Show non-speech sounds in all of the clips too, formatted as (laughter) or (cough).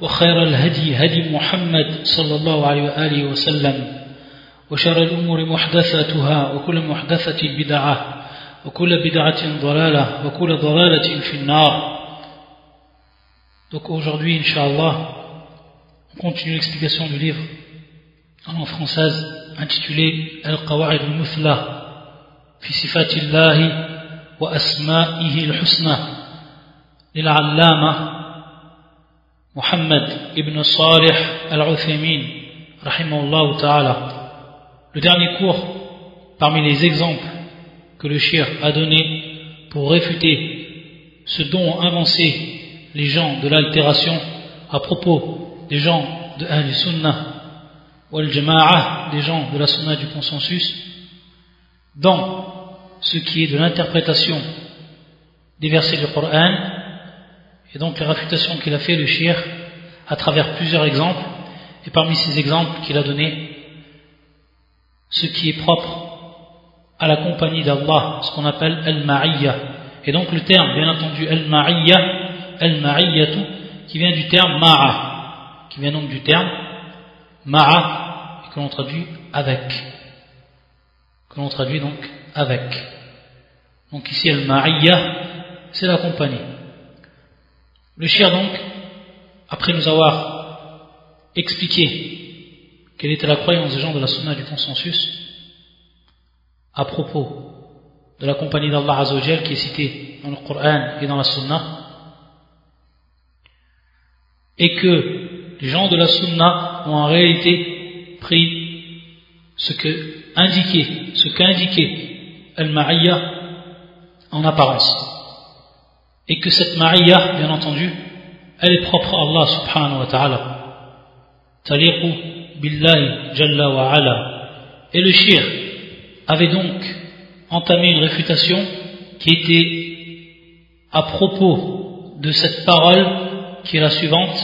وخير الهدي هدي محمد صلى الله عليه وآله وسلم وشر الأمور محدثاتها وكل محدثة بدعة وكل بدعة ضلالة وكل ضلالة في النار Donc aujourd'hui, Inch'Allah, on continue l'explication du livre en langue française intitulé Al-Qawa'id al-Muthla fi sifatillahi wa asma'ihi al-husna للعلامة Muhammad ibn Salih al-Uthaymin rahimahullah ta'ala. Le dernier cours parmi les exemples que le shir a donné pour réfuter ce dont ont avancé les gens de l'altération à propos des gens de Ahl Sunnah wal Jama'ah, des gens de la Sunnah du consensus, dans ce qui est de l'interprétation des versets du Coran et donc la réfutation qu'il a fait le shir à travers plusieurs exemples, et parmi ces exemples qu'il a donnés, ce qui est propre à la compagnie d'Allah, ce qu'on appelle al-ma'iyya. Et donc le terme, bien entendu, al-ma'iyya, al-ma'iyyatu, qui vient du terme ma'a, qui vient donc du terme ma'a, que l'on traduit avec. Que l'on traduit donc avec. Donc ici, al-ma'iyya, c'est la compagnie. Le shir donc, après nous avoir expliqué quelle était la croyance des gens de la sunna du consensus à propos de la compagnie d'Allah Azzawajal qui est citée dans le Coran et dans la sunna et que les gens de la sunna ont en réalité pris ce que indiqué, ce qu'indiquait al-ma'iyya en apparence et que cette ma'iyya, bien entendu, elle est propre à Allah subhanahu wa ta'ala. Taliqu billahi jalla wa ala. Et le shir avait donc entamé une réfutation qui était à propos de cette parole qui est la suivante,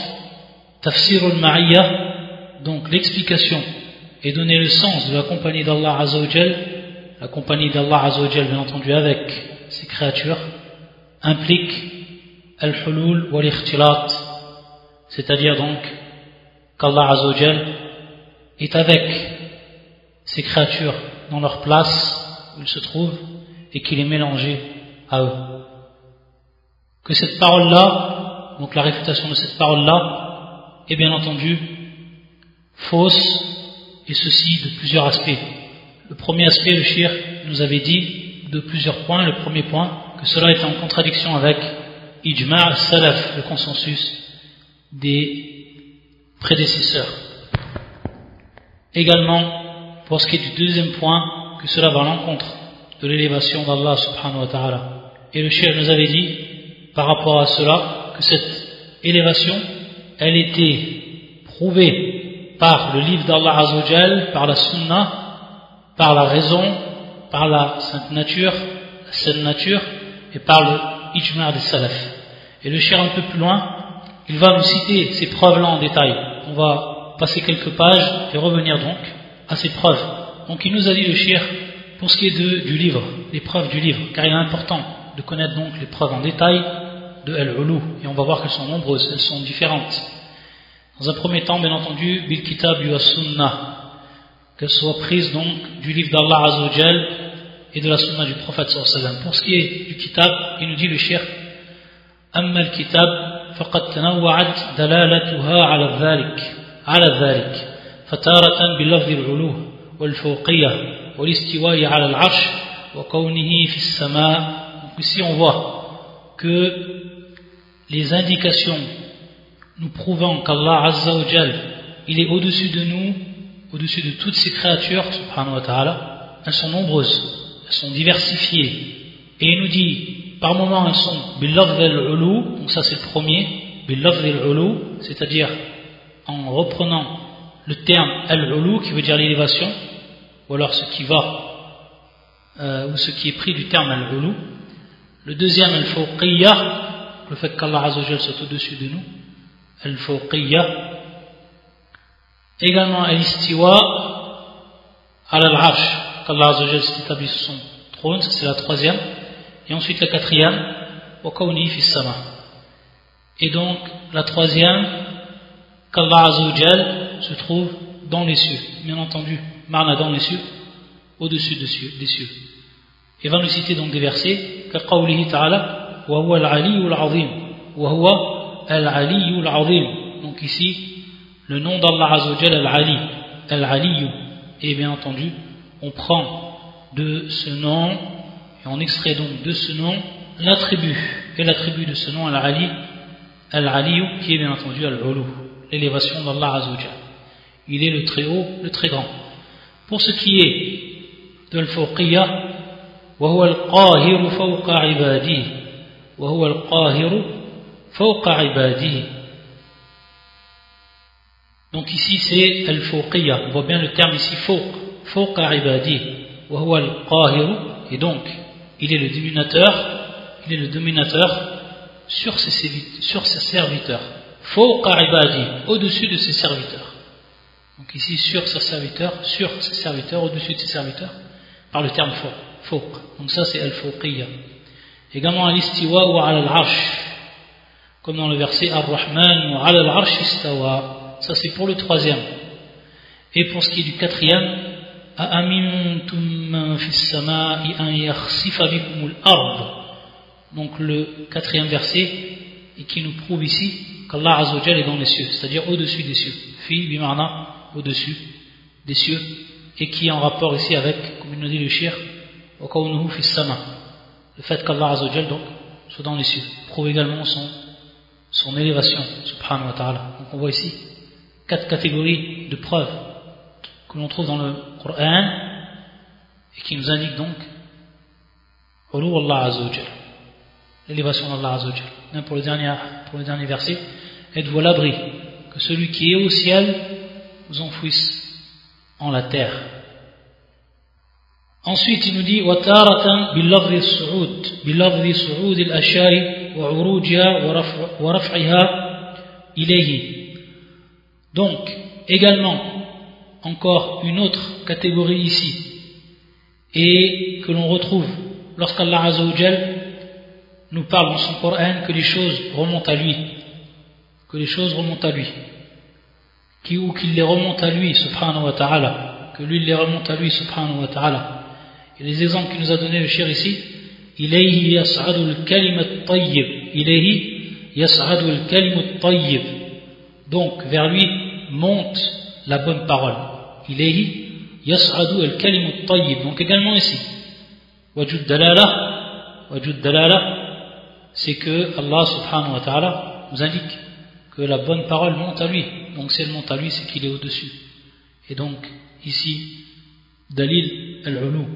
tafsirul ma'iyya, donc l'explication et donner le sens de la compagnie d'Allah Azzawajal, la compagnie d'Allah Azzawajal bien entendu avec ses créatures, implique al-hulul wal c'est-à-dire donc qu'Allah Azzawajal est avec ces créatures dans leur place où ils se trouvent et qu'il est mélangé à eux. Que cette parole-là, donc la réfutation de cette parole-là, est bien entendu fausse et ceci de plusieurs aspects. Le premier aspect, le shir nous avait dit de plusieurs points. Le premier point, que cela est en contradiction avec ijma' salaf, le consensus des prédécesseurs. Également, pour ce qui est du deuxième point, que cela va à l'encontre de l'élévation d'Allah subhanahu wa ta'ala. Et le chef nous avait dit, par rapport à cela, que cette élévation, elle était prouvée par le livre d'Allah Azzawajal, par la sunna, par la raison, par la sainte nature, la sainte nature, et par le ijma' des salaf. Et le cher un peu plus loin, il va nous citer ces preuves-là en détail. On va passer quelques pages et revenir donc à ces preuves. Donc il nous a dit le shir pour ce qui est du livre, les preuves du livre, car il est important de connaître donc les preuves en détail de Al-Ulu, et on va voir qu'elles sont nombreuses, elles sont différentes. Dans un premier temps, bien entendu, bil kitab sunnah qu'elles soient prises donc du livre d'Allah Azzawajal et de la sunna du prophète sallallahu Pour ce qui est du kitab, il nous dit le shir أما الكتاب فقد تنوعت دلالتها على ذلك على ذلك فتارة بلفظ العلو والفوقية والاستواء على العرش وكونه في السماء ici on voit que les indications nous prouvant qu'Allah Azza wa Jal il est au-dessus de nous au-dessus de toutes ces créatures subhanahu wa ta'ala elles sont nombreuses elles sont diversifiées. Et il nous dit, par moments elles sont donc ça c'est le premier, c'est-à-dire en reprenant le terme al-ulu qui veut dire l'élévation, ou alors ce qui va, euh, ou ce qui est pris du terme al-ulu. Le deuxième al-fawqiyya, le fait qu'Allah Azzawajal soit au-dessus de nous, al-fawqiyya. Également al-istiwa, al-arsh, qu'Allah Azzawajal s'est établi sur son trône, c'est la troisième. Et ensuite la quatrième, wa kawni fi sama. Et donc la troisième, qu'Allah Azzawajal se trouve dans les cieux, bien entendu, marna dans les cieux, au-dessus des cieux, des cieux. Et va nous citer donc des versets, كقوله تعالى وهو العلي العظيم وهو العلي العظيم donc ici le nom d'Allah Azzawajal Al-Ali Al-Ali et bien entendu on prend de ce nom et on extrait donc de ce nom l'attribut et l'attribut de ce nom Al-Ali Al-Ali qui est bien entendu Al-Ulu l'élévation d'Allah Azzawajal il est le très haut, le très grand pour ce qui est de l'Fawqiyya وهو القاهر فوق عباده وهو القاهر فوق عباده donc ici c'est al-fawqiyya on voit bien le terme ici fawq fawq ibadi wa al-qahir et donc il est le dominateur il est le dominateur sur ses, sur ses serviteurs fawq ibadi au-dessus de ses serviteurs donc ici sur ses serviteurs sur ses serviteurs au-dessus de ses serviteurs par le terme fawq donc ça c'est al-fawqiyya Également al-istiwa ou al-arsh, comme dans le verset Ar-Rahman ou al-arsh istawa. Ça c'est pour le troisième. Et pour ce qui est du quatrième, donc le quatrième verset et qui nous prouve ici qu'Allah Azzawajal est dans les cieux, c'est-à-dire au-dessus des cieux. Fi bimarna, au-dessus des cieux, et qui est en rapport ici avec, comme il nous dit le shir, wa kawnuhu le fait qu'Allah Azzawajal donc soit dans les cieux prouve également son, son élévation subhanahu wa ta'ala. Donc on voit ici quatre catégories de preuves que l'on trouve dans le Coran et qui nous indiquent donc Allah Azzawajal l'élévation d'Allah Azzawajal même pour le dernier, pour le dernier verset êtes-vous à l'abri que celui qui est au ciel vous enfouisse en la terre Ensuite, il nous dit وتارة باللفظ الصعود بلفظ صعود الأشياء وعروجها ورفعها إليه. Donc, également, encore une autre catégorie ici, et que l'on retrouve lorsqu'Allah Azzawajal nous parle dans son Coran que les choses remontent à lui, que les choses remontent à lui, qui, ou qu'il les remonte à lui, subhanahu wa ta'ala, que lui les remonte à lui, subhanahu wa ta'ala. Et les exemples qu'il nous a donné le cher ici, ilayhi yas'adul kalimat tayyib, ilayhi yas'adul kalimat tayyib. Donc, vers lui monte la bonne parole إليه يصعد الكلم الطيب donc également ici وجود دلالة وجود دلالة c'est que Allah subhanahu wa ta'ala nous indique que la bonne parole monte à lui donc si elle monte à lui c'est qu'il est au-dessus et donc ici dalil al-ulu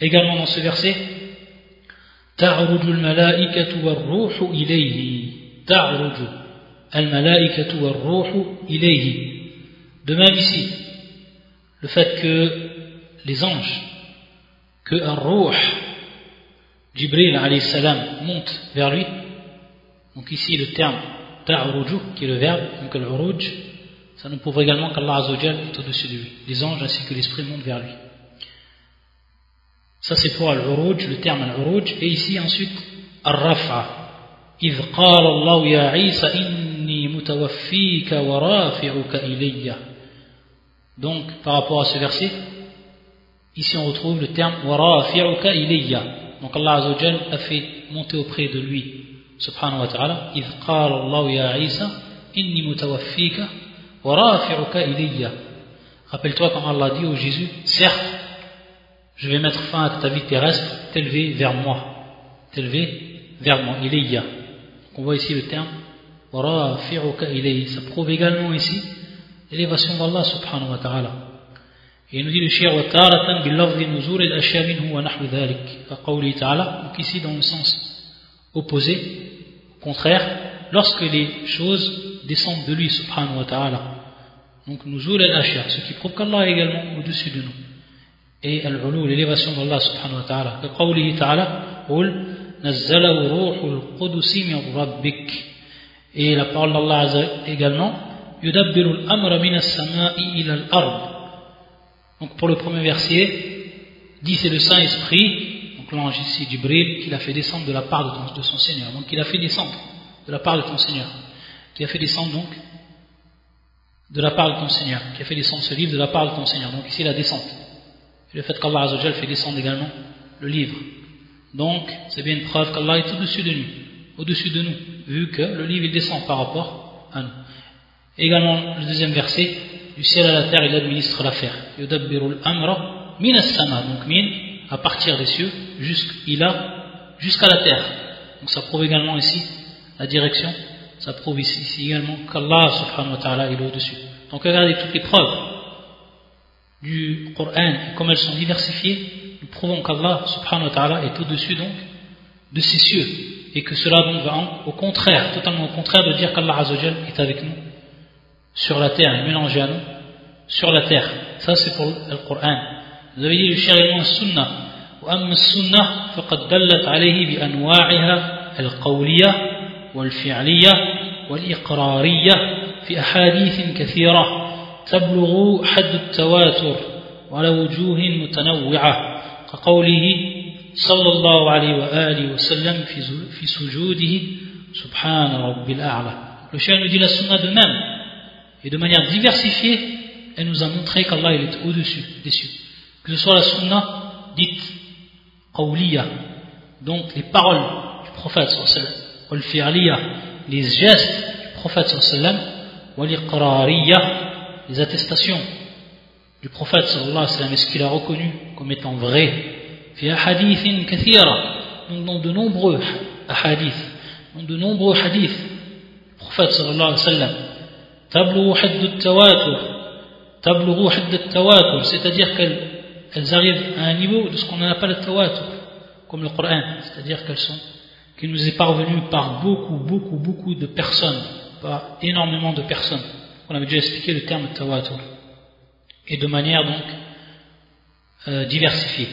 Également dans ce verset, تعرج الملائكة والروح إليه تعرج الملائكة والروح إليه De même ici, le fait que les anges, que un ruh, Jibril alayhi salam, monte vers lui, donc ici le terme ta'ruju, qui est le verbe, donc al ça nous prouve également qu'Allah Azzawajal est au-dessus de lui. Les anges ainsi que l'esprit montent vers lui. Ça c'est pour al-uruj, le terme al-uruj. Et ici ensuite, al-raf'a. إذ قال الله يا عيسى إني متوفيك ورافعك إلي Donc, par rapport à ce verset, ici on retrouve le terme وَرَافِعُكَ إِلَيَّ Donc Allah Azzawajal a fait monter auprès de lui, subhanahu wa ta'ala, إِذْ قَالَ اللَّهُ يَا عِيسَى إِنِّي مُتَوَفِّيكَ وَرَافِعُكَ إِلَيَّ Rappelle-toi quand Allah dit au Jésus, certes, je vais mettre fin à ta vie terrestre, t'élever vers moi. T'élever vers moi. Il est ya. On voit ici le terme. Ça prouve également ici l'élévation d'Allah subhanahu wa ta'ala. Et il nous dit le shir wa taratan bil ardi nuzur al ashya ashamin huwa nahwu dhalik ka qawli ta'ala donc ici dans le sens opposé contraire lorsque les choses descendent de lui subhanahu wa ta'ala. Donc nuzul al ashar ce qui prouve qu'Allah est également au-dessus de nous. Et al ulu l'élévation d'Allah subhanahu wa ta'ala. Ka qawli ta'ala qul nazzalahu ruhul qudus min rabbik et la parole d'Allah également donc, pour le premier verset, dit c'est le Saint-Esprit, donc l'ange ici, Jibril, qui l'a fait descendre de la part de, de son Seigneur. Donc, il a fait descendre de la part de ton Seigneur. Qui a fait descendre donc de la part de ton Seigneur, qui a fait descendre ce livre de la part de ton Seigneur. Donc ici la descente. Et le fait qu'Allah fait descendre également le livre. Donc c'est bien une preuve qu'Allah est au-dessus de nous, au-dessus de nous, vu que le livre il descend par rapport à nous. Également le deuxième verset, du ciel à la terre il administre l'affaire. Yudabbirul amra min sama donc min à partir des cieux jusqu'à la terre. Donc ça prouve également ici la direction ça prouve ici, également qu'Allah subhanahu wa ta'ala est au-dessus. Donc regardez toutes les preuves du Coran, comme elles sont diversifiées, nous prouvons qu'Allah subhanahu wa ta'ala est au-dessus donc de ces cieux. Et que cela donc va au contraire, totalement au contraire de dire qu'Allah est avec nous sur la terre, mélangé à nous sur la terre. Ça c'est pour le Coran. Vous avez dit le chère sunnah. وأما السنة فقد دلت عليه بأنواعها القولية والفعلية والإقرارية في أحاديث كثيرة تبلغ حد التواتر على وجوه متنوعة كقوله صلى الله عليه وآله وسلم في سجوده سبحان رب الأعلى Le chien nous dit la et de manière diversifiée elle nous a montré qu'Allah est au-dessus des cieux. Que ce soit la sunna dite qawliya donc les paroles du prophète sallallahu alayhi wa les gestes du prophète sallam les attestations du prophète sallallahu alayhi wa ce qu'il a reconnu comme étant vrai? Donc dans de nombreux hadiths dans de nombreux hadiths du prophète sallallahu alayhi wa c'est-à-dire qu'elles arrivent à un niveau de ce qu'on appelle le tawatur comme le Coran c'est-à-dire qu'elles sont qui nous est parvenu par beaucoup, beaucoup, beaucoup de personnes, par énormément de personnes. On avait déjà expliqué le terme tawatur. Et de manière donc euh, diversifiée.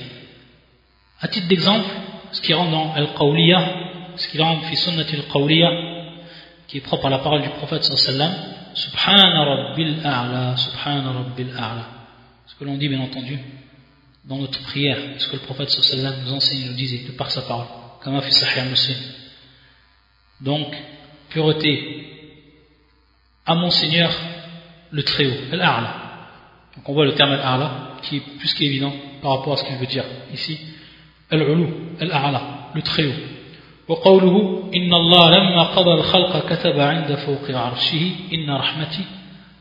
À titre d'exemple, ce qui rentre dans Al-Qawliya, ce qui rentre fi sunnati Al-Qawliya, qui est propre à la parole du prophète sallallahu Subhana Rabbil A'la, Subhana Rabbil A'la. Ce que l'on dit bien entendu dans notre prière, ce que le prophète sallallahu nous enseigne, nous disait de par sa parole. Sahih Muslim. Donc, pureté à mon Seigneur le Très-Haut, Al-A'la. Donc on voit le terme Al-A'la qui est plus qu'évident par rapport à ce qu'il veut dire ici. Al-Ulu, le Très-Haut. وقوله إن الله لما قضى الخلق كتب عند فوق عرشه إن رحمتي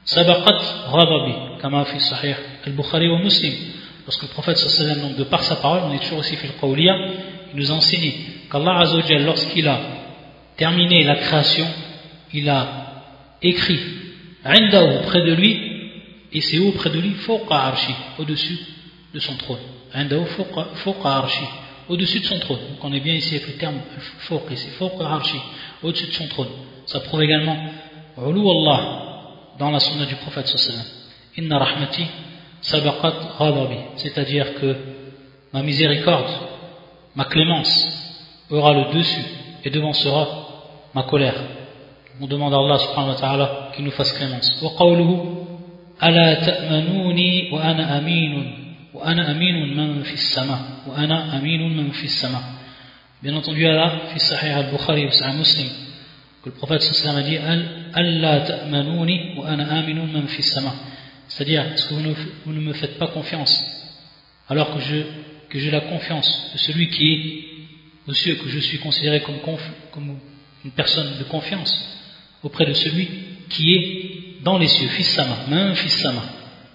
سبقت غضبي كما في صحيح البخاري ومسلم Lorsque le prophète sallallahu donc de par sa parole, on est toujours aussi fait le qawliya, il nous a enseigné qu'Allah Azzawajal, lorsqu'il a terminé la création, il a écrit Indahu près de lui, et c'est où près de lui Fawqa arshi, au-dessus de son trône. Indahu Fawqa arshi, au-dessus de son trône. Donc on est bien ici avec le terme fauq ici, fauq archi, au-dessus de son trône. Ça prouve également Ulu Allah dans la sunna du prophète sallallahu Inna rahmati sabaqat ghadabi, c'est-à-dire que ma miséricorde, ma clémence aura le dessus et devancera ma colère. On demande à Allah subhanahu wa ta'ala qu'il nous fasse clémence. Wa qawluhu ala ta'manuni wa ana aminun? وأنا أمين من في السماء وأنا أمين من في السماء Bien entendu, Allah, في صحيح البخاري وصحيح مسلم que le prophète sallallahu alayhi wa sallam a dit ألا تأمنوني وأنا آمن من في السماء c'est-à-dire, est-ce que vous ne, vous ne me faites pas confiance alors que je que j'ai la confiance de celui qui est aux cieux, que je suis considéré comme, comme une personne de confiance auprès de celui qui est dans les cieux, fils sama, même fils sama,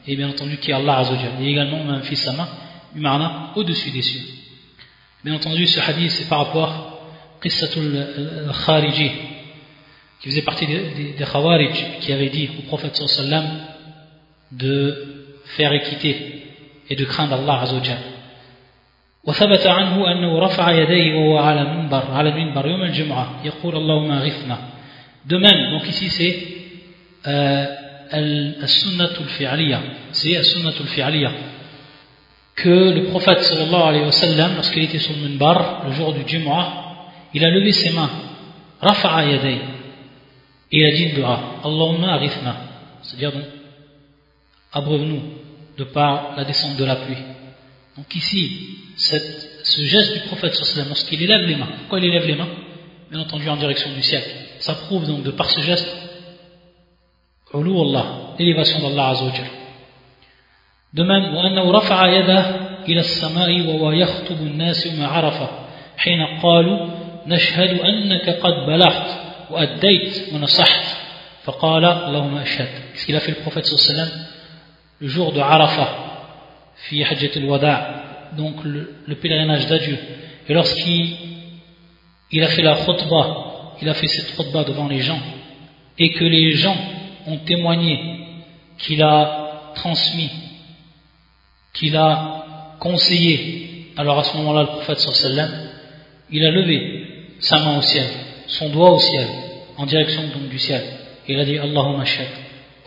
et bien entendu qui est Allah Azzawajal, et également même fils sama, Umarna, au-dessus des cieux. Bien entendu, ce hadith, c'est par rapport à Qissatul Khariji, qui faisait partie des, des, Khawarij, qui avait dit au prophète sallam de faire équiter et de craindre Allah Azzawajal. وثبت عنه أنه رفع يديه وهو على منبر على المنبر يوم الجمعة يقول اللهم اغثنا de même donc ici c'est euh, al-sunnatul fi'aliyah. C'est al-sunnatul fi'aliyah. Que le prophète sallallahu alayhi wa sallam, lorsqu'il était sur le minbar, le jour du Jumu'ah, il a levé ses mains. Rafa'a yaday. Et il a dit une dua. Allahumma arithna. C'est-à-dire donc, abreuve-nous de par la descente de la pluie. Donc ici, cette, ce geste du prophète sallam, lorsqu'il élève les mains, pourquoi il élève les mains? Bien entendu en direction du ciel. Ça prouve donc de par ce geste, علو الله إلي بسم الله عز وجل. دمن وأنه رفع يده إلى السماء وهو يخطب الناس ما عرفة حين قالوا نشهد أنك قد بلغت وأديت ونصحت. فقال اللهم أشهد. إلى في البروفة صلى الله عليه وسلم جور دو عرفة في حجة الوداع donc le, le pèlerinage d'adieu. Et lorsqu'il il a fait la khutbah il a fait cette khutbah devant les gens et que les gens ont témoigné qu'il a transmis qu'il a conseillé alors à ce moment-là le prophète sallam il a levé sa main au ciel son doigt au ciel en direction donc du ciel et il a dit Allahumma shahid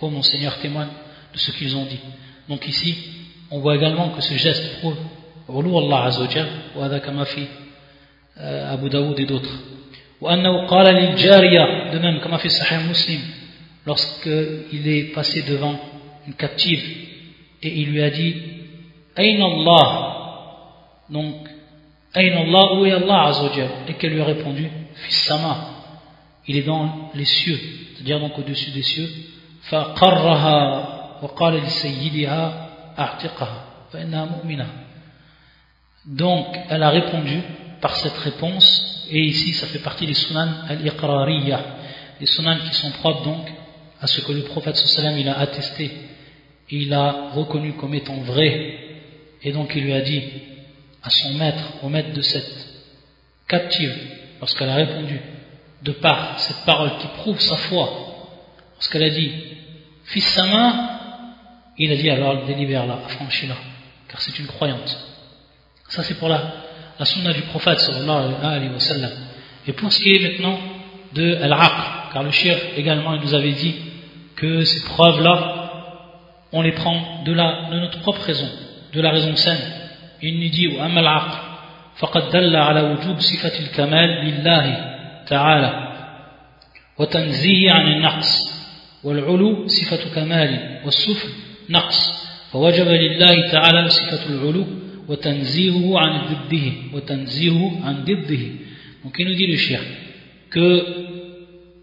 oh mon Seigneur témoigne de ce qu'ils ont dit donc ici on voit également que ce geste prouve علو الله عز وجل وهذا كما في أبو داود et d'autres وأنه قال للجارية de même كما في صحيح مسلم lorsqu'il est passé devant une captive et il lui a dit Aïn Allah donc Aïn Allah où est Allah Azzawajal et qu'elle lui a répondu Fils Sama il est dans les cieux c'est-à-dire donc au-dessus des cieux فقرها وقال لسيدها أعتقها فإنها مؤمنة donc elle a répondu par cette réponse et ici ça fait partie des sunan al-iqrariyah des sunan qui sont propres donc à ce que le prophète sallam il a attesté. Il a reconnu comme étant vrai. Et donc il lui a dit à son maître au maître de cette captive lorsqu'elle a répondu de par cette parole qui prouve sa foi lorsqu'elle a dit fils sama il a dit alors délibère-la affranchis-la car c'est une croyante. Ça c'est pour la, la sunna du prophète sallallahu alayhi wa sallam. Et pour ce qui est maintenant de al-aql car le chef également il nous avait dit que ces preuves-là, on les prend de, la, de notre propre raison, de la raison saine. Il nous dit وأما العقل فقد دل على وجوب صفة الكمال لله تعالى وتنزيه عن النقص والعلو صفة كمال والسفل نقص فوجب لله تعالى صفة العلو وتنزيهه عن ضده وتنزيهه عن ضده donc il nous dit le chien que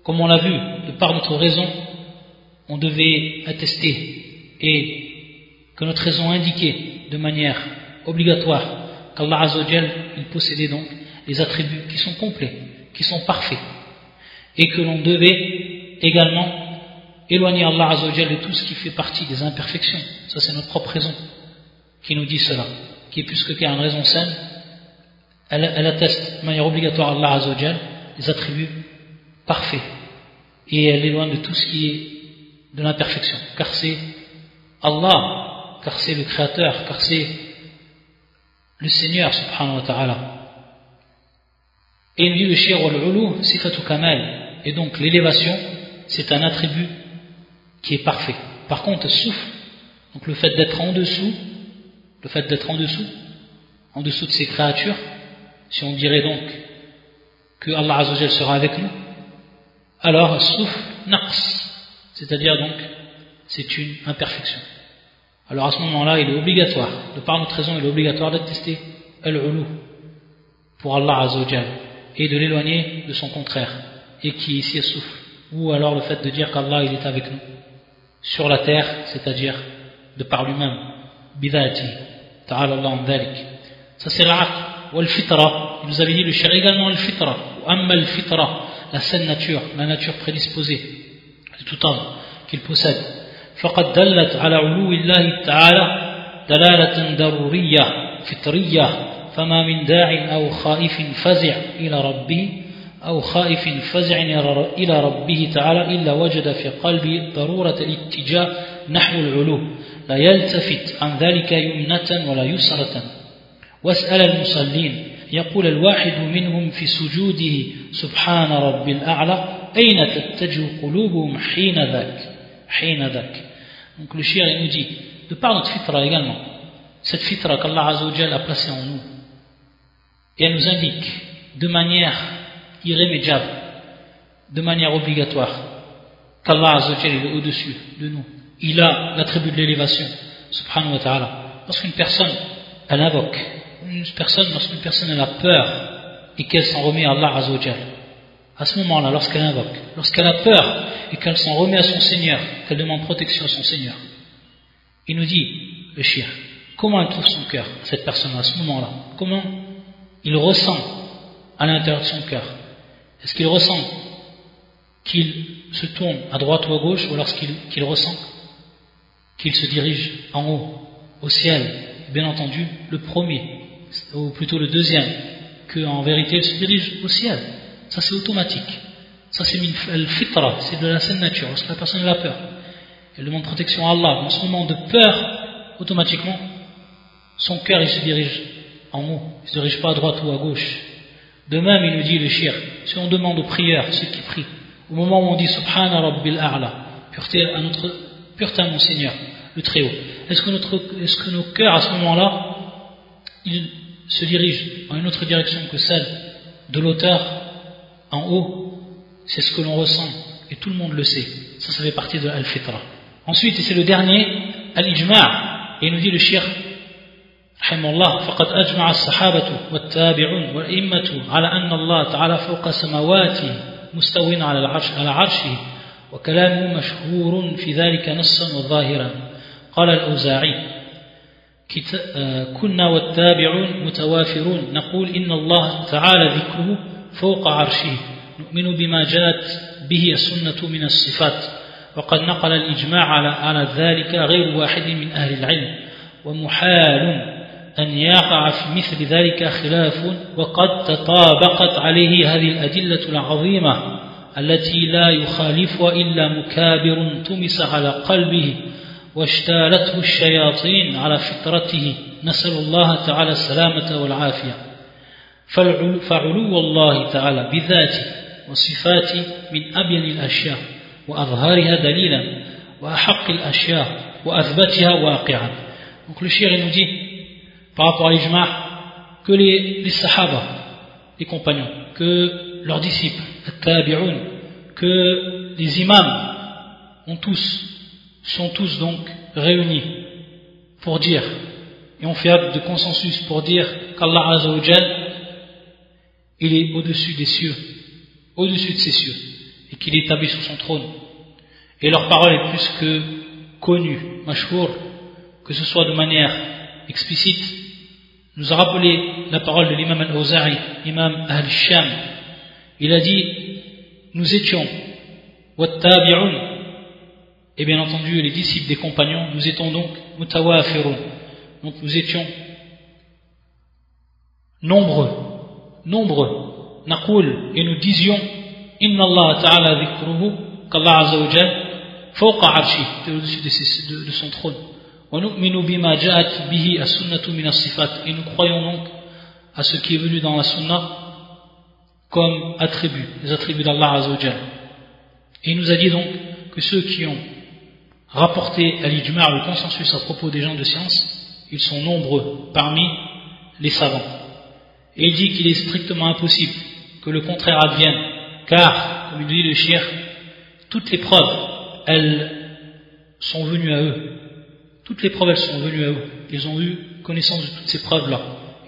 comme on l'a vu de par notre raison on devait attester et que notre raison indiquait de manière obligatoire qu'Allah Azzawajal il possédait donc les attributs qui sont complets, qui sont parfaits et que l'on devait également éloigner Allah Azzawajal de tout ce qui fait partie des imperfections. Ça c'est notre propre raison qui nous dit cela, qui est plus que une raison saine, elle, atteste de manière obligatoire Allah Azzawajal les attributs parfaits et elle éloigne de tout ce qui est de l'imperfection, car c'est Allah, car c'est le Créateur, car c'est le Seigneur subhanahu wa ta'ala. Et il dit le sifatu kamal, et donc l'élévation, c'est un attribut qui est parfait. Par contre, souffle, donc le fait d'être en dessous, le fait d'être en dessous, en dessous de ces créatures, si on dirait donc que Allah sera avec nous, alors souffle naqs, c'est-à-dire donc, c'est une imperfection. Alors à ce moment-là, il est obligatoire, de par notre raison, il est obligatoire d'attester al-ulu pour Allah Azzawajal et de l'éloigner de son contraire et qui ici souffle. Ou alors le fait de dire qu'Allah il est avec nous sur la terre, c'est-à-dire de par lui-même. Bidati. Ta'ala Allah dhalik. Ça c'est l'aql. Ou al-fitra. Il nous avait dit le cher également al-fitra. Ou amma al-fitra. La saine nature, la nature prédisposée de tout homme qu'il possède. فقد دلت على علو الله تعالى دلالة ضرورية فطرية فما من داع أو خائف فزع إلى ربه أو خائف فزع إلى ربه تعالى إلا وجد في قلبه ضرورة الاتجاه نحو العلو لا يلتفت عن ذلك يمنة ولا يسرة واسأل المصلين يقول الواحد منهم في سجوده سبحان رب الأعلى أين تتجه قلوبهم حين ذاك Donc le shir il nous dit, de par notre fitra également, cette fitra qu'Allah a placée en nous, et elle nous indique de manière irrémédiable, de manière obligatoire, qu'Allah est au-dessus de nous. Il a l'attribut de l'élévation, subhanahu wa ta'ala. Lorsqu'une personne, elle invoque, une personne, lorsqu'une personne elle a peur et qu'elle s'en remet à Allah Azzawajal, à ce moment-là, lorsqu'elle invoque, lorsqu'elle a peur et qu'elle s'en remet à son Seigneur, qu'elle demande protection à son Seigneur, il nous dit, le shir, comment elle trouve son cœur, cette personne à ce moment-là? Comment? Il ressent à l'intérieur de son cœur. Est-ce qu'il ressent qu'il se tourne à droite ou à gauche, ou lorsqu'il ressent qu'il se dirige en haut, au ciel? Bien entendu, le premier, ou plutôt le deuxième, qu'en vérité il se dirige au ciel. Ça c'est automatique. Ça c'est le fitra, c'est de la saine nature, lorsque la personne a peur. Elle demande protection à Allah. Dans ce moment de peur, automatiquement, son cœur il se dirige en haut, il ne se dirige pas à droite ou à gauche. De même, il nous dit le shir, si on demande aux prières, ceux qui prient, au moment où on dit Subhana Rabbil A'la, pureté à, notre, pureté à mon Seigneur, le Très-Haut, est-ce que, est-ce que nos cœurs à ce moment-là, ils se dirigent en une autre direction que celle de l'auteur en haut C'est ce que l'on ressent, et tout le monde le sait. Ça, ça fait partie de Al-Fitra. Ensuite, et c'est le dernier, Al-Ijma' et il nous dit le shir, رحمه الله فقد أجمع الصحابة والتابعون والأئمة على أن الله تعالى فوق سماواته مستوٍ على العرش على عرشه وكلامه مشهور في ذلك نصا وظاهرا قال الأوزاعي كنا والتابعون متوافرون نقول إن الله تعالى ذكره فوق عرشه. نؤمن بما جاءت به السنة من الصفات. وقد نقل الإجماع على ذلك غير واحد من أهل العلم. ومحال أن يقع في مثل ذلك خلاف وقد تطابقت عليه هذه الأدلة العظيمة التي لا يخالفها إلا مكابر تمس على قلبه واشتالته الشياطين على فطرته. نسأل الله تعالى السلامة والعافية. فعلو الله تعالى بذاته وصفاته من أبين الأشياء وأظهارها دليلا وأحق الأشياء وأثبتها واقعا Donc le shir nous dit par rapport à l'ijma' que les, les sahaba, les compagnons, que leurs disciples, tabi'un, que les imams ont tous, sont tous donc réunis pour dire, et on fait acte de consensus pour dire qu'Allah Azzawajal, il est au-dessus des cieux, au-dessus de ces cieux, et qu'il est établi sur son trône. Et leur parole est plus que connue, mashhour, que ce soit de manière explicite nous a rappelé la parole de l'imam al-Awza'i, imam al-Sham. Il a dit, nous étions, wattabi'un, et bien entendu les disciples des compagnons, nous étions donc mutawafirun. Donc nous étions nombreux, nombreux. Et nous disions, inna Allah ta'ala dhikruhu, qu'Allah au-dessus de son trône. Et nous croyons donc à ce qui est venu dans la sunna comme attribut, les attributs d'Allah Azzawajal. Et il nous a dit donc que ceux qui ont rapporté à l'ijma' le consensus à propos des gens de science, ils sont nombreux parmi les savants. Et il dit qu'il est strictement impossible que le contraire advienne, car, comme il dit le shir, toutes les preuves, elles sont venues à eux toutes les preuves, elles sont venues à eux. Ils ont eu connaissance de toutes ces preuves-là.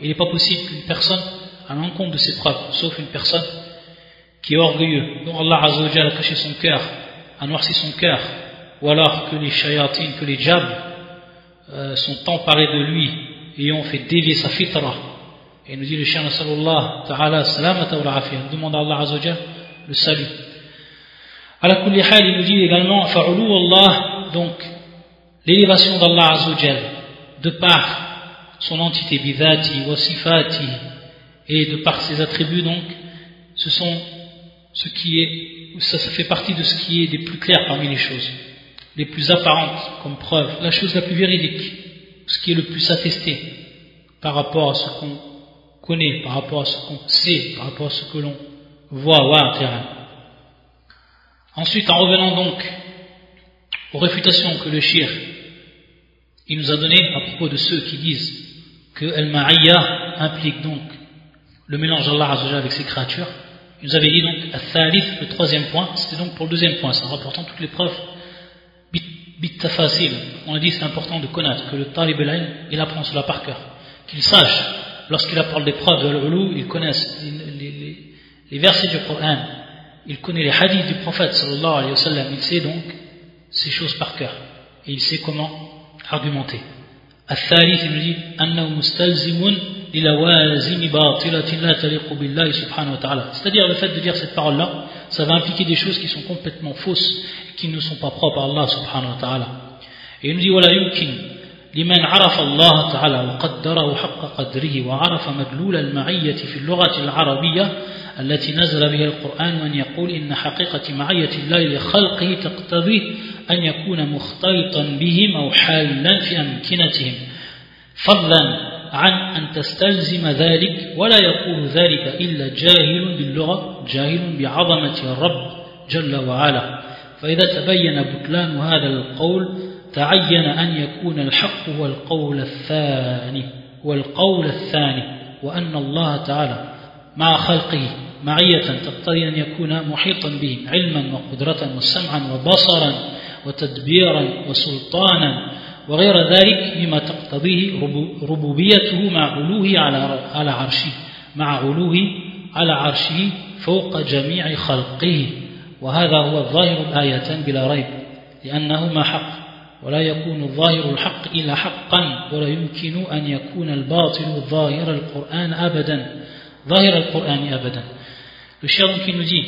Il n'est pas possible qu'une personne, à l'encontre de ces preuves, sauf une personne qui est orgueilleuse, dont Allah a caché son cœur, a noirci son cœur, ou alors que les shayatines, que les diables euh, sont emparés de lui et ont fait dévier sa fitra. Et nous dit le chien sallallahu ta'ala salamata wa demande à Allah le salut. À la kulli il nous dit également, fa'ulu Allah, donc, l'élévation d'Allah Azzawajal de par son entité bidati, wasifati et de par ses attributs donc ce sont ce qui est ça, ça fait partie de ce qui est des plus clairs parmi les choses les plus apparentes comme preuve la chose la plus véridique ce qui est le plus attesté par rapport à ce qu'on connaît par rapport à ce qu'on sait par rapport à ce que l'on voit terrain. ensuite en revenant donc aux réfutations que le shir il nous a donné à propos de ceux qui disent que Al-Ma'iyya implique donc le mélange d'Allah avec ses créatures, il nous avait dit donc le troisième point, c'était donc pour le deuxième point, c'est en rapportant toutes les preuves bit facile. On a dit c'est important de connaître que le talib al il apprend cela par cœur, qu'il sache lorsqu'il apporte des preuves de l'Ulu, il connaisse les, versets du Coran, il connaît les hadiths du prophète sallallahu alayhi wa sallam, il sait donc ces choses par cœur et il sait comment argumenter. الثالث dit أنه مستلزم للوازم باطلة لا تليق بالله سبحانه وتعالى c'est-à-dire le fait de dire cette parole là ça va impliquer des choses qui sont complètement fausses et qui ne sont pas propres à Allah subhanahu wa ta'ala et il nous dit ولا يمكن لمن عرف الله تعالى وقدره حق قدره وعرف مدلول المعية في اللغة العربية التي نزل بها القرآن أن يقول إن حقيقة معية الله لخلقه تقتضي أن يكون مختلطا بهم أو حالا في أمكنتهم. فضلا عن أن تستلزم ذلك ولا يقول ذلك إلا جاهل باللغة جاهل بعظمة الرب جل وعلا. فإذا تبين بطلان هذا القول تعين أن يكون الحق هو القول الثاني والقول الثاني وأن الله تعالى مع خلقه معية تقتضي أن يكون محيطا بهم علما وقدرة وسمعا وبصرا وتدبيرا وسلطانا وغير ذلك مما تقتضيه ربوبيته مع علوه على عرشه مع علوه على عرشه فوق جميع خلقه. وهذا هو الظاهر الآيتان بلا ريب لأنهما حق. ولا يكون الظاهر الحق إلا حقا ولا يمكن أن يكون الباطل ظاهر القرآن أبدا ظاهر القرآن أبدا Le cher qui nous dit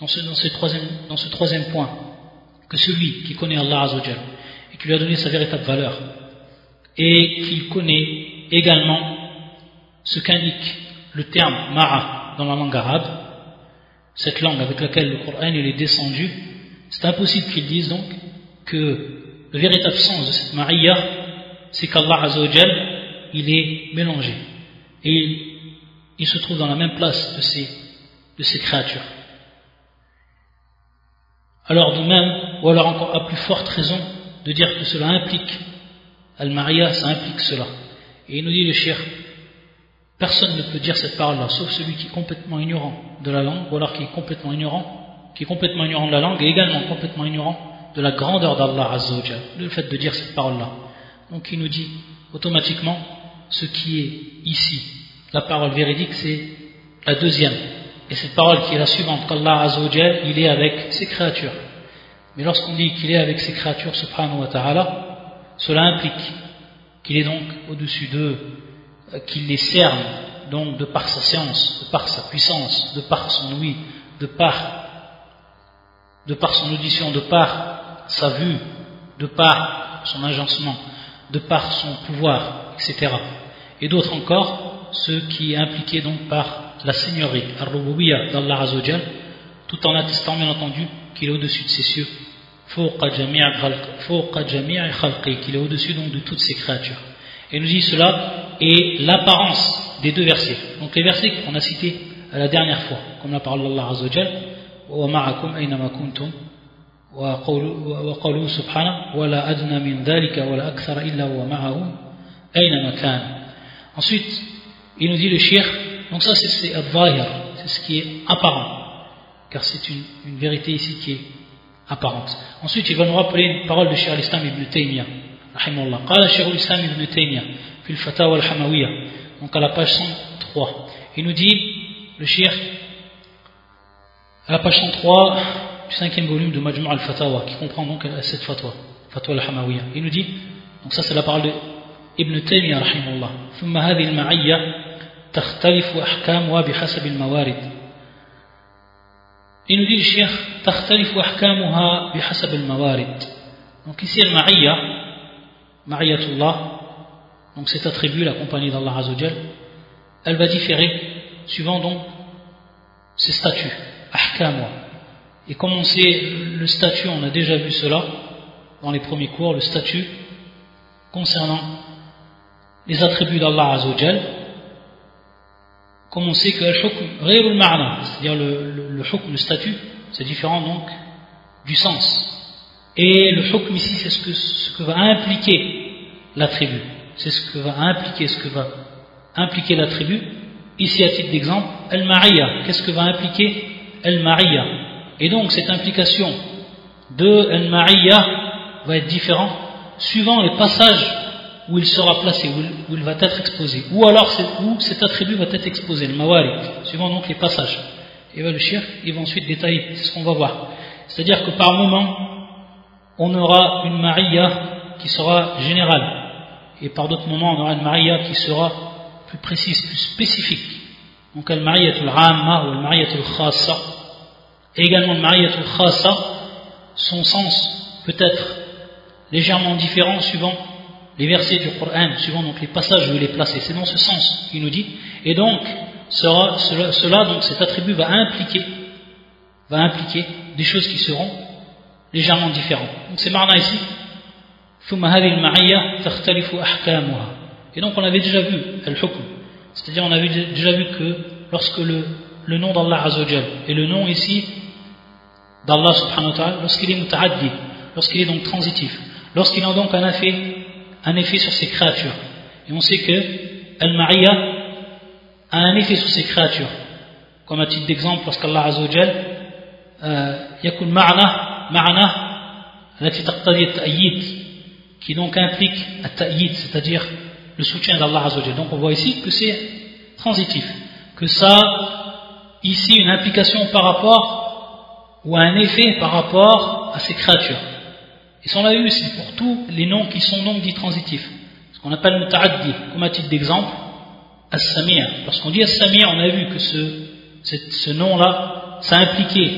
dans ce, dans, ce troisième, dans ce troisième point que celui qui connaît Allah Azzawajal et qui lui a donné sa véritable valeur et qu'il connaît également ce qu'indique le terme ma'a dans la langue arabe, cette langue avec laquelle le Coran il est descendu, c'est impossible qu'il dise donc que le véritable sens de cette ma'iyya, c'est qu'Allah Azzawajal, il est mélangé et il, se trouve dans la même place de ces créatures. Alors de même, ou alors encore à plus forte raison, de dire que cela implique, Al-Maria, ça implique cela. Et il nous dit le shir, personne ne peut dire cette parole-là, sauf celui qui est complètement ignorant de la langue, ou alors qui est complètement ignorant, qui est complètement ignorant de la langue, et également complètement ignorant de la grandeur d'Allah Azzawajal, le fait de dire cette parole-là. Donc il nous dit automatiquement, ce qui est ici, la parole véridique, c'est la deuxième. Et cette parole qui est la suivante, qu'Allah Azzawajal, il est avec ses créatures. Mais lorsqu'on dit qu'il est avec ses créatures, subhanahu cela implique qu'il est donc au-dessus d'eux, euh, qu'il les cerne, donc de par sa science, de par sa puissance, de par son ouïe, de par, de par son audition, de par sa vue, de par son agencement, de par son pouvoir, etc. Et d'autres encore, ceux qui est impliqué donc par la seigneurie, al d'Allah Azzawajal, tout en attestant bien entendu qu'il est au-dessus de ses cieux, qu'il est au-dessus donc de toutes ses créatures. Et nous dit cela est l'apparence des deux versets. Donc les versets qu'on a cités la dernière fois, comme la parole d'Allah Azzawajal, وقوله سبحانه ولا أدنى من ذلك ولا أكثر إلا هو معه أينما كان Ensuite, il nous dit le shir, donc ça c'est c'est ce qui est apparent, car c'est une, une vérité ici qui est apparente. Ensuite, il va nous rappeler une parole de Cheikh al-Islam ibn Taymiyyah. Rahimahullah. قال شيخ الإسلام ابن تيمية في الفتاوى الحموية donc à la page 103 il nous dit le Cheikh à la page 103 du cinquième volume de Majmu' al-Fatawa qui comprend donc cette fatwa fatwa al-Hamawiyya il nous dit donc ça c'est la parole de Ibn Taymiyyah rahimahullah ثم هذه المعية تختلف أحكامها بحسب الموارد Il nous dit le cheikh, تختلف أحكامها بحسب الموارد. Donc ici, al-ma'iyya, ma'iyatullah, donc cet attribut, la compagnie d'Allah Azzawajal, elle va différer suivant donc ses statuts, ahkamwa. Et comme on sait, le statut, on a déjà vu cela dans les premiers cours, le statut concernant les attributs d'Allah Azzawajal, comme on sait que c'est-à-dire le, le, le, le statut, c'est différent donc du sens. Et le hukm ici, c'est ce que, ce que va impliquer l'attribut. C'est ce que va impliquer, ce que va impliquer l'attribut. Ici, à titre d'exemple, al-mariya. Qu'est-ce que va impliquer al-mariya Et donc, cette implication de al-mariya va être différente suivant les passages où il sera placé, où il, va être exposé. Ou alors, où cet attribut va être exposé, le mawari, suivant donc les passages. Et le shir, il va ensuite détailler, c'est ce qu'on va voir. C'est-à-dire que par moment, on aura une mariya qui sera générale. Et par d'autres moments, on aura une mariya qui sera plus précise, plus spécifique. Donc, al mariyatul ramma ou al mariyatul khassa. Et également, le mariyatul khassa, son sens peut être légèrement différent suivant les versets du Coran, suivant donc les passages où il est placé. C'est dans ce sens qu'il nous dit. Et donc, cela, donc cet attribut va impliquer, va impliquer des choses qui seront légèrement différentes. Donc c'est marna ici. Et donc on avait déjà vu al-hukm. C'est-à-dire on avait déjà vu que lorsque le, le nom d'Allah et le nom ici d'Allah subhanahu wa ta'ala lorsqu'il est muta'addi, lorsqu'il est donc transitif, lorsqu'il a donc un effet, un effet sur ses créatures. Et on sait que Al-Mariya a un effet sur ses créatures. Comme à titre d'exemple, lorsqu'Allah Azzawajal euh, Yakun Ma'ana, Ma'ana, qui donc implique c'est-à-dire le soutien d'Allah Azzawajal. Donc on voit ici que c'est transitif, que ça a ici une implication par rapport ou un effet par rapport à ces créatures. Et ça on l'a vu, c'est pour tous les noms qui sont donc dits transitifs. Ce qu'on appelle muta'addi, comme à titre d'exemple, As-Samir. Lorsqu'on dit As-Samir, on a vu que ce, ce nom-là, ça impliquait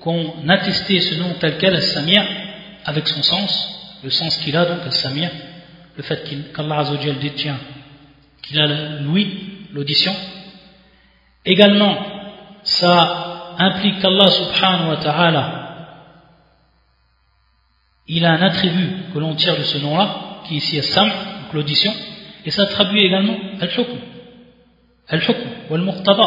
qu'on attestait ce nom tel quel, As-Samir, avec son sens, le sens qu'il a donc, As-Samir, le fait qu'Allah Azzawajal détient, qu'il a l'ouïe, l'audition. Également, ça implique qu'Allah subhanahu wa ta'ala, il a un attribut que l'on tire de ce nom-là, qui est ici As-Sam, donc l'audition, et ça traduit également Al-Hukm. Al-Hukm, ou Al-Muqtada.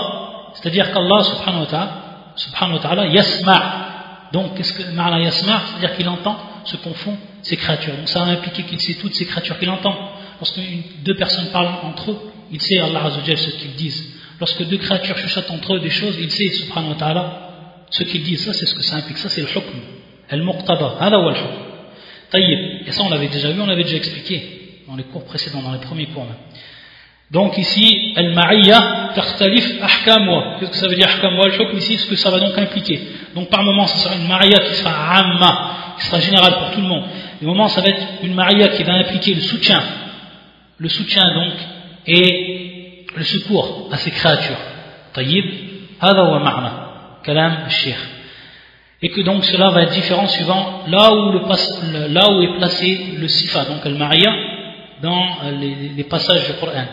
C'est-à-dire qu'Allah subhanahu wa ta'ala, subhanahu wa ta'ala, yasma' donc qu'est-ce que ma'na yasma' c'est-à-dire qu'il entend ce qu'on font ces créatures. Donc ça a impliqué qu'il sait toutes ces créatures qu'il entend. Lorsque deux personnes parlent entre eux il sait Allah Azzawajal ce qu'ils disent lorsque deux créatures chuchotent entre eux des choses il sait subhanahu ce qu'ils disent ça c'est ce que ça implique ça c'est le hukm al-muqtada hada wa al-hukm tayyib et ça on l'avait déjà vu on l'avait déjà expliqué dans les cours précédents dans les premiers cours même donc ici, al-ma'iyya takhtalif ahkamwa. Qu'est-ce que ça veut dire ahkamwa? Al-hukm ici, ce que ça va donc impliquer. Donc par moment, ce sera une ma'iyya qui sera amma, qui sera générale pour tout le monde. Des moments, ça va être une ma'iyya qui va impliquer le soutien. Le soutien donc, et le secours à ces créatures. Tayyib, hada wa ma'na. Kalam al Et que donc cela va être différent suivant là où, le, là où est placé le sifa, donc al-ma'iyya, dans les, les passages du Coran.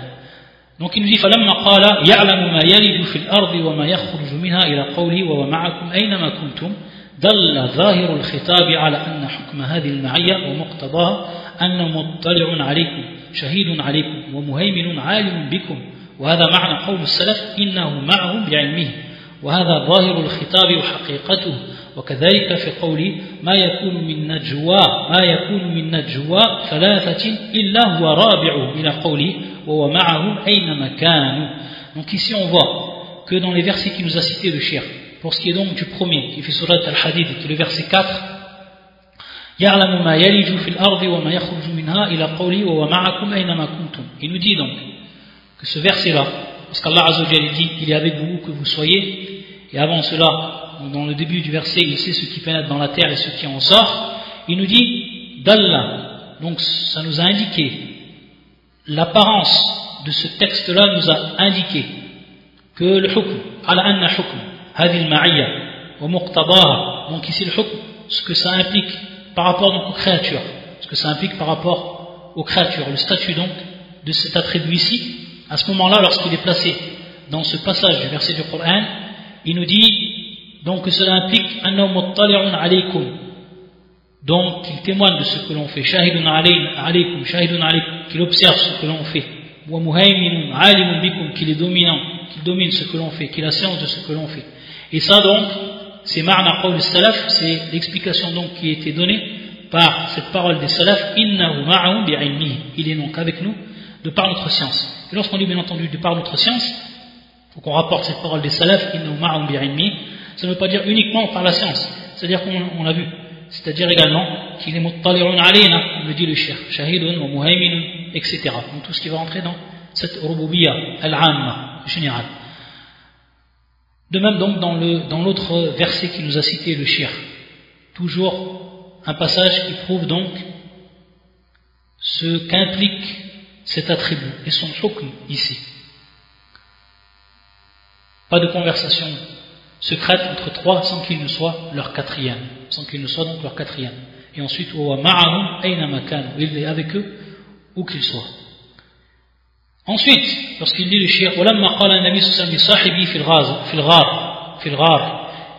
Donc il nous dit فلما قال يعلم ما يلج في الأرض وما يخرج منها إلى قوله وهو معكم أينما كنتم دل ظاهر الخطاب على أن حكم هذه المعية ومقتضاها أنه مطلع عليكم شهيد عليكم ومهيمن عالم بكم وهذا معنى قول السلف إنه معهم بعلمه وهذا ظاهر الخطاب وحقيقته. وكذلك في قول ما يكون من نجوى ما يكون من نجوى ثلاثة إلا هو رابع إلى قوله وهو معهم أينما كانوا. Donc ici on voit que dans les versets qui nous a cités le shir, pour ce qui est donc du premier qui fait surat al-hadid qui est le verset 4 يعلم ما يلج في الأرض وما يخرج منها إلى قوله وَوَمَعَكُمْ أينما كنتم. Il nous dit donc que ce verset-là, parce qu'Allah Azzawajal dit il est avec vous que vous soyez, et avant cela, dans le début du verset, il sait ce qui pénètre dans la terre et ce qui en sort, il nous dit d'Allah, donc ça nous a indiqué. L'apparence de ce texte-là nous a indiqué que le hukm, ala anna hukm, hadil ma'iyya, wa muqtabaha, donc ici le hukm, ce que ça implique par rapport donc aux créatures, ce que ça implique par rapport aux créatures, le statut donc de cet attribut ici, à ce moment-là, lorsqu'il est placé dans ce passage du verset du Coran, il nous dit donc que cela implique anna muttali'un alaykum, donc il témoigne de ce que l'on fait, shahidun alaykum, shahidun alaykum, qu'il observe ce que l'on fait, qu'il est dominant, qu'il domine ce que l'on fait, qu'il a science de ce que l'on fait. Et ça donc, c'est marna qawl salaf, c'est l'explication donc qui a été donnée par cette parole des salaf, innahu ma'ahum bi'ilmihi. Il est donc avec nous de par notre science. Et lorsqu'on dit bien entendu de par notre science, faut qu'on rapporte cette parole des salaf, innahu ma'ahum bi'ilmihi, ça ne veut pas dire uniquement par la science. C'est-à-dire qu'on l'a vu. C'est-à-dire également qu'il est muttali'un alayna, le dit le shir, shahidun wa muhayminun, etc. Donc tout ce qui va rentrer dans cette rububiyya al-amma, générale. De même donc dans l'autre verset qui nous a cité le shir, toujours un passage qui prouve donc ce qu'implique cet attribut et son hukm ici. Pas de conversation secrète entre trois sans qu'il ne soit leur quatrième, sans qu'il ne soit donc leur quatrième. Et ensuite, il est avec eux où qu'ils soient. Ensuite, lorsqu'il dit le shir,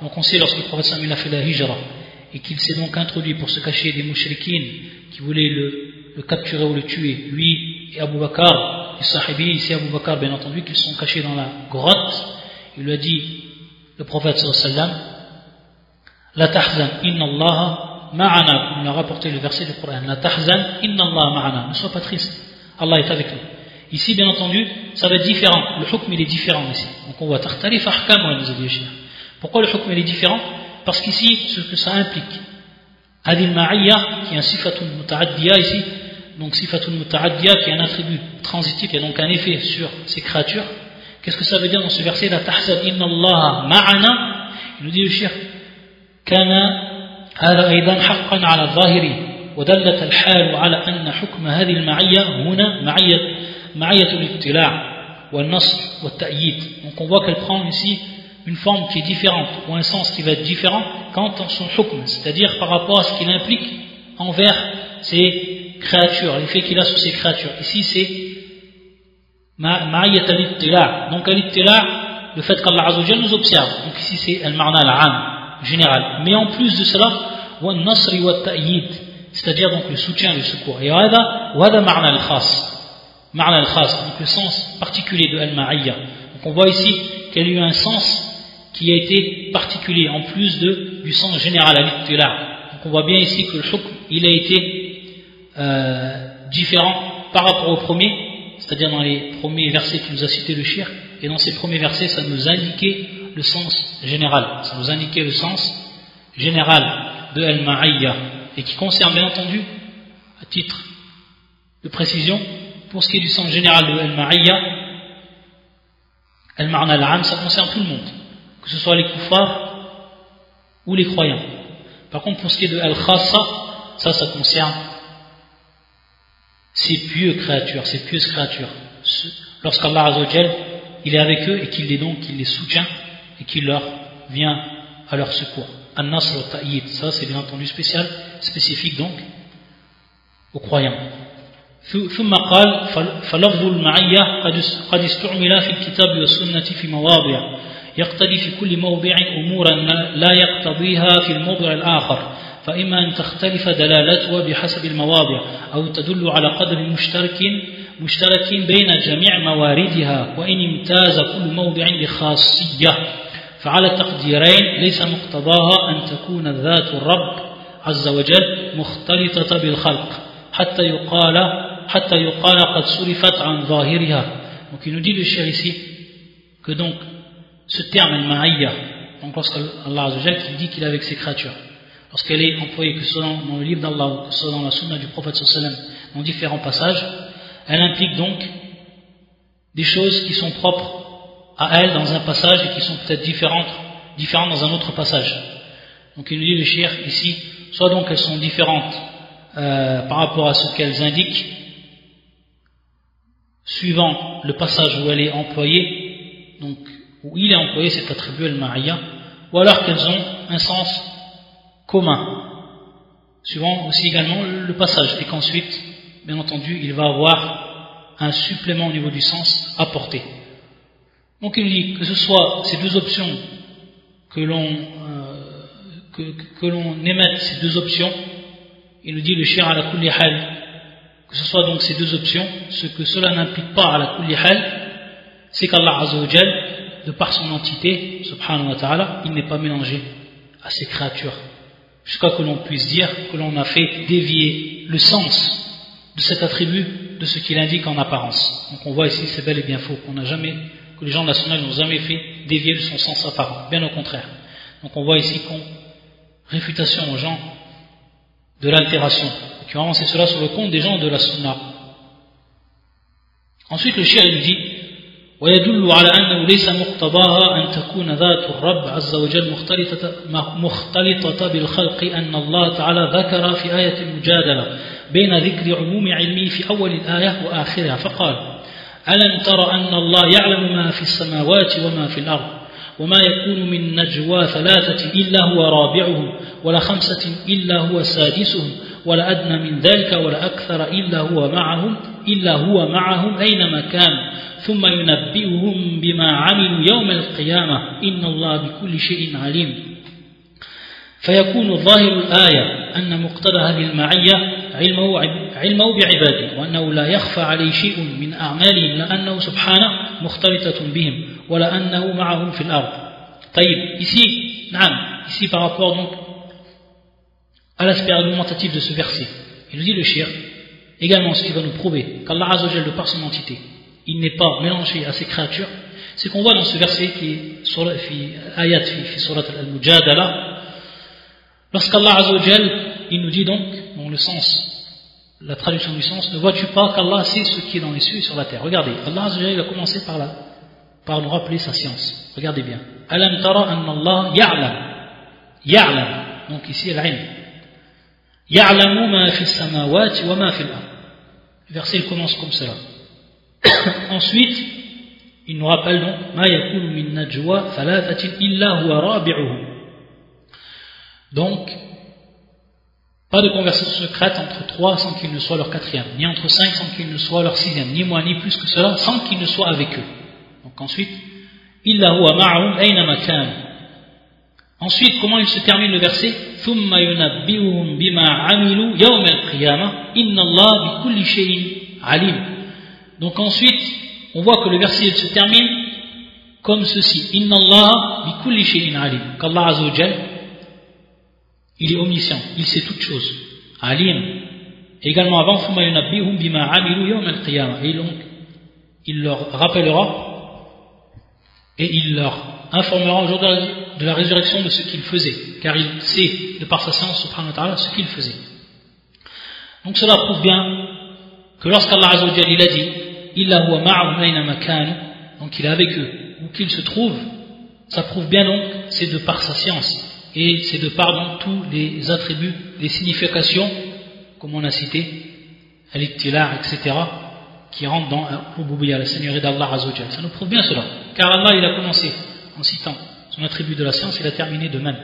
donc on sait lorsque le prophète Samuel a fait la hijra et qu'il s'est donc introduit pour se cacher des mouchrikines qui voulaient le, capturer ou le tuer, lui et Abu Bakr, les sahibi, ici Abu Bakr bien entendu, qu'ils sont cachés dans la grotte, il lui a dit, le prophète sallallahu la tahzan inna Allah ma'ana, il a rapporté le verset du Coran, la tahzan inna Allah ma'ana, ne sois pas triste, Allah est avec nous. Ici, bien entendu, ça va être différent. Le hukm, il est différent ici. Donc on voit tartarif ahkam, nous a dit Pourquoi le hukm, il est différent? Parce qu'ici, ce que ça implique, adil ma'iyya, qui est un sifatun muta'addiya ici, donc sifatun muta'addiya, qui est un attribut transitif, qui a donc un effet sur ces créatures. Qu'est-ce que ça veut dire dans ce verset La tahzan inna Allah ma'ana. Il nous dit le shir, kana هذا أيضا حقا على الظاهر ودلت الحال على أن حكم هذه المعية هنا معية donc on voit qu'elle prend ici une forme qui est différente ou un sens qui va être différent quant à son hukm c'est-à-dire par rapport à ce qu'il implique envers ces créatures l'effet qu'il a sur ces créatures. Ici c'est ma'iyat al donc al le fait qu'Allah Azzawajal nous observe. Donc ici c'est al-ma'na al-am général. Mais en plus de cela wa nasri wa ta'yid c'est-à-dire donc le soutien le secours. Et hada wa hada ma'na al-khas al-khas, le sens particulier de al-ma'iyya. Donc on voit ici qu'elle a eu un sens qui a été particulier, en plus de, du sens général à Donc on voit bien ici que le hukm, il a été euh, différent par rapport au premier, c'est-à-dire dans les premiers versets qui nous a cité le shir, et dans ces premiers versets, ça nous indiquait le sens général, ça nous indiquait le sens général de al-ma'iyya, et qui concerne bien entendu, à titre de précision, pour ce qui est du sens général de Al-Ma'iyya, Al-Ma'na al ça concerne tout le monde, que ce soit les koufars ou les croyants. Par contre, pour ce qui est de Al-Khassa, ça, ça concerne ces pieux créatures, ces pieuses créatures. Lorsqu'Allah Azzawajal, il est avec eux et qu'il les donc, qu'il les soutient et qu'il leur vient à leur secours. An-Nasr Ta'yid, ça c'est bien entendu spécial, spécifique donc aux croyants. ثم قال فلفظ المعية قد استعمل في الكتاب والسنة في مواضع يقتضي في كل موضع أمورا لا يقتضيها في الموضع الآخر فإما أن تختلف دلالته بحسب المواضع أو تدل على قدر مشترك مشترك بين جميع مواردها وإن امتاز كل موضع بخاصية فعلى التقديرين ليس مقتضاها أن تكون ذات الرب عز وجل مختلطة بالخلق حتى يقال donc il nous dit le cher ici que donc ce terme al-ma'ayya, donc lorsqu'Allah qui dit qu'il est avec ses créatures, lorsqu'elle est employée que soit dans le livre d'Allah ou que dans la sunna du prophète sallam dans différents passages, elle implique donc des choses qui sont propres à elle dans un passage et qui sont peut-être différentes, différentes dans un autre passage. Donc il nous dit le cher ici, soit donc elles sont différentes euh, par rapport à ce qu'elles indiquent, suivant le passage où elle est employée, donc où il est employé cet attribut al-ma'iyya, ou alors qu'elles ont un sens commun, suivant aussi également le passage, et qu'ensuite, bien entendu, il va avoir un supplément au niveau du sens apporté. Donc il dit que ce soit ces deux options que l'on euh, émette ces deux options, il nous dit le shir à la hal que ce soit donc ces deux options, ce que cela n'implique pas à la kulli c'est qu'Allah Azzawajal, de par son entité, subhanahu wa il n'est pas mélangé à ses créatures. Jusqu'à que l'on puisse dire que l'on a fait dévier le sens de cet attribut de ce qu'il indique en apparence. Donc on voit ici, c'est bel et bien faux, n'a jamais, que les gens de la sunna n'ont jamais fait dévier de son sens apparent, bien au contraire. Donc on voit ici qu'on réfutation aux gens de l'altération, qui ont avancé cela sur le compte des gens de la sunna. Ensuite le shir il dit ويدل على أنه ليس مقتضاها أن تكون ذات الرب عز وجل مختلطة, مختلطة بالخلق أن الله تعالى ذكر في آية المجادلة بين ذكر عموم علمه في أول الآية وآخرها فقال ألم تر أن الله يعلم ما في السماوات وما في الأرض وما يكون من نجوى ثلاثة إلا هو رابعهم ولا خمسة إلا هو سادسهم ولا أدنى من ذلك ولا أكثر إلا هو معهم إلا هو معهم أينما كان. ثم ينبئهم بما عملوا يوم القيامة. إن الله بكل شيء عليم. فيكون ظاهر الآية أن مقتضى هذه المعية علمه, علمه بعباده وأنه لا يخفى عليه شيء من أعمالهم لأنه سبحانه مختلطة بهم ولا أنه معهم في الأرض. طيب ici نعم ici par rapport donc à l'aspect argumentatif de ce verset il nous dit le shir également ce qui va nous prouver qu'Allah Azzawajal de par son entité il n'est pas mélangé à ses créatures c'est qu'on voit dans ce verset qui est ayat fi surat al-mujadala Lorsqu'Allah Azzawajal, il nous dit donc, dans le sens, la traduction du sens, ne vois-tu pas qu'Allah sait ce qui est dans les cieux et sur la terre? Regardez, Allah Azzawajal a commencé par là, par nous rappeler sa science. Regardez bien. Alam tara anna Allah ya'lam. Ya'lam. Donc ici, al-ilm. Ya'lamu ma fi wa ma fi Le verset il commence comme cela. (coughs) Ensuite, il nous rappelle donc ma min najwa. Donc, pas de conversation secrète entre trois sans qu'il ne soit leur quatrième, ni entre cinq sans qu'il ne soit leur sixième, ni moins ni plus que cela sans qu'il ne soit avec eux. Donc ensuite, illa huwa makan. Ensuite, comment il se termine le verset ثم ينبئهم بما عملوا يوم القيامة إن الله بكل شيء عليم. Donc ensuite, on voit que le verset il se termine comme ceci. Inna Allah bikulli shay'in alim. Qu'Allah Azza wa il est omniscient, il sait toutes choses. Alim. Également avant, et donc, il leur rappellera et il leur informera au jour de la résurrection de ce qu'ils faisaient, car il sait, de par sa science, subhanahu ce qu'ils faisaient. Donc cela prouve bien que lorsqu'Allah Azzawajal il a dit Illa huwa donc il est avec eux, où qu'ils se trouvent, ça prouve bien donc, c'est de par sa science et c'est de par tous les attributs, les significations, comme on a cité, al etc., qui rentrent dans Rububiyya, la Seigneurie d'Allah Azzawajal. Ça nous prouve bien cela. Car Allah, il a commencé en citant son attribut de la science, il a terminé de même.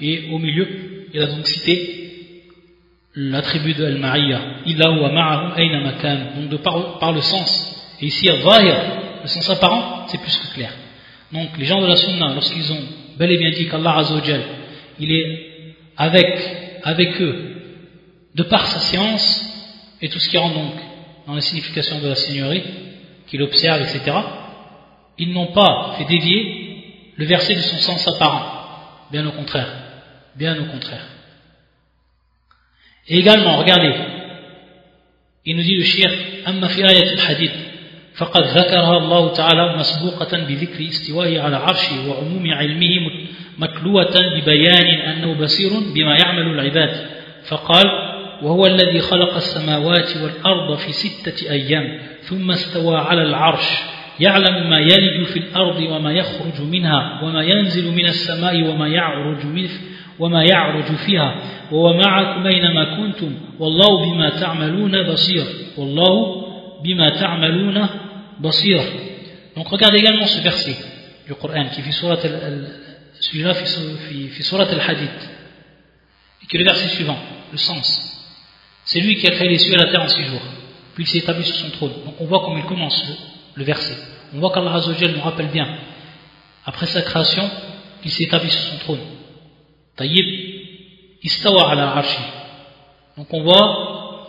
Et au milieu, il a donc cité l'attribut de Al-Ma'iyya. Donc de par, par, le sens. Et ici, le sens apparent, c'est plus que clair. Donc les gens de la Sunna, lorsqu'ils ont bel et bien dit qu'Allah Azzawajal, il est avec, avec eux de par sa science et tout ce qui rentre donc dans la signification de la Seigneurie, qu'il observe, etc., ils n'ont pas fait dévier le verset de son sens apparent. Bien au contraire. Bien au contraire. Et également, regardez, il nous dit le shir, Amma fi ayat al-hadith, فقد ذكرها الله تعالى مسبوقة بذكر استوائه على عرشه وعموم علمه متلوة ببيان أنه بصير بما يعمل العباد فقال وهو الذي خلق السماوات والأرض في ستة أيام ثم استوى على العرش يعلم ما يلج في الأرض وما يخرج منها وما ينزل من السماء وما يعرج منه وما يعرج فيها وهو معكم أينما كنتم والله بما تعملون بصير والله بما تعملون بصير Donc regardez également ce verset du Coran qui fait surat al celui-là fait surat al-hadith et que le verset suivant le sens c'est lui qui a créé les cieux et la terre en six jours puis il s'est établi sur son trône donc on voit comment il commence le, verset on voit qu'Allah Azzawajal nous rappelle bien après sa création qu'il s'est établi sur son trône tayyib istawa ala arshi donc on voit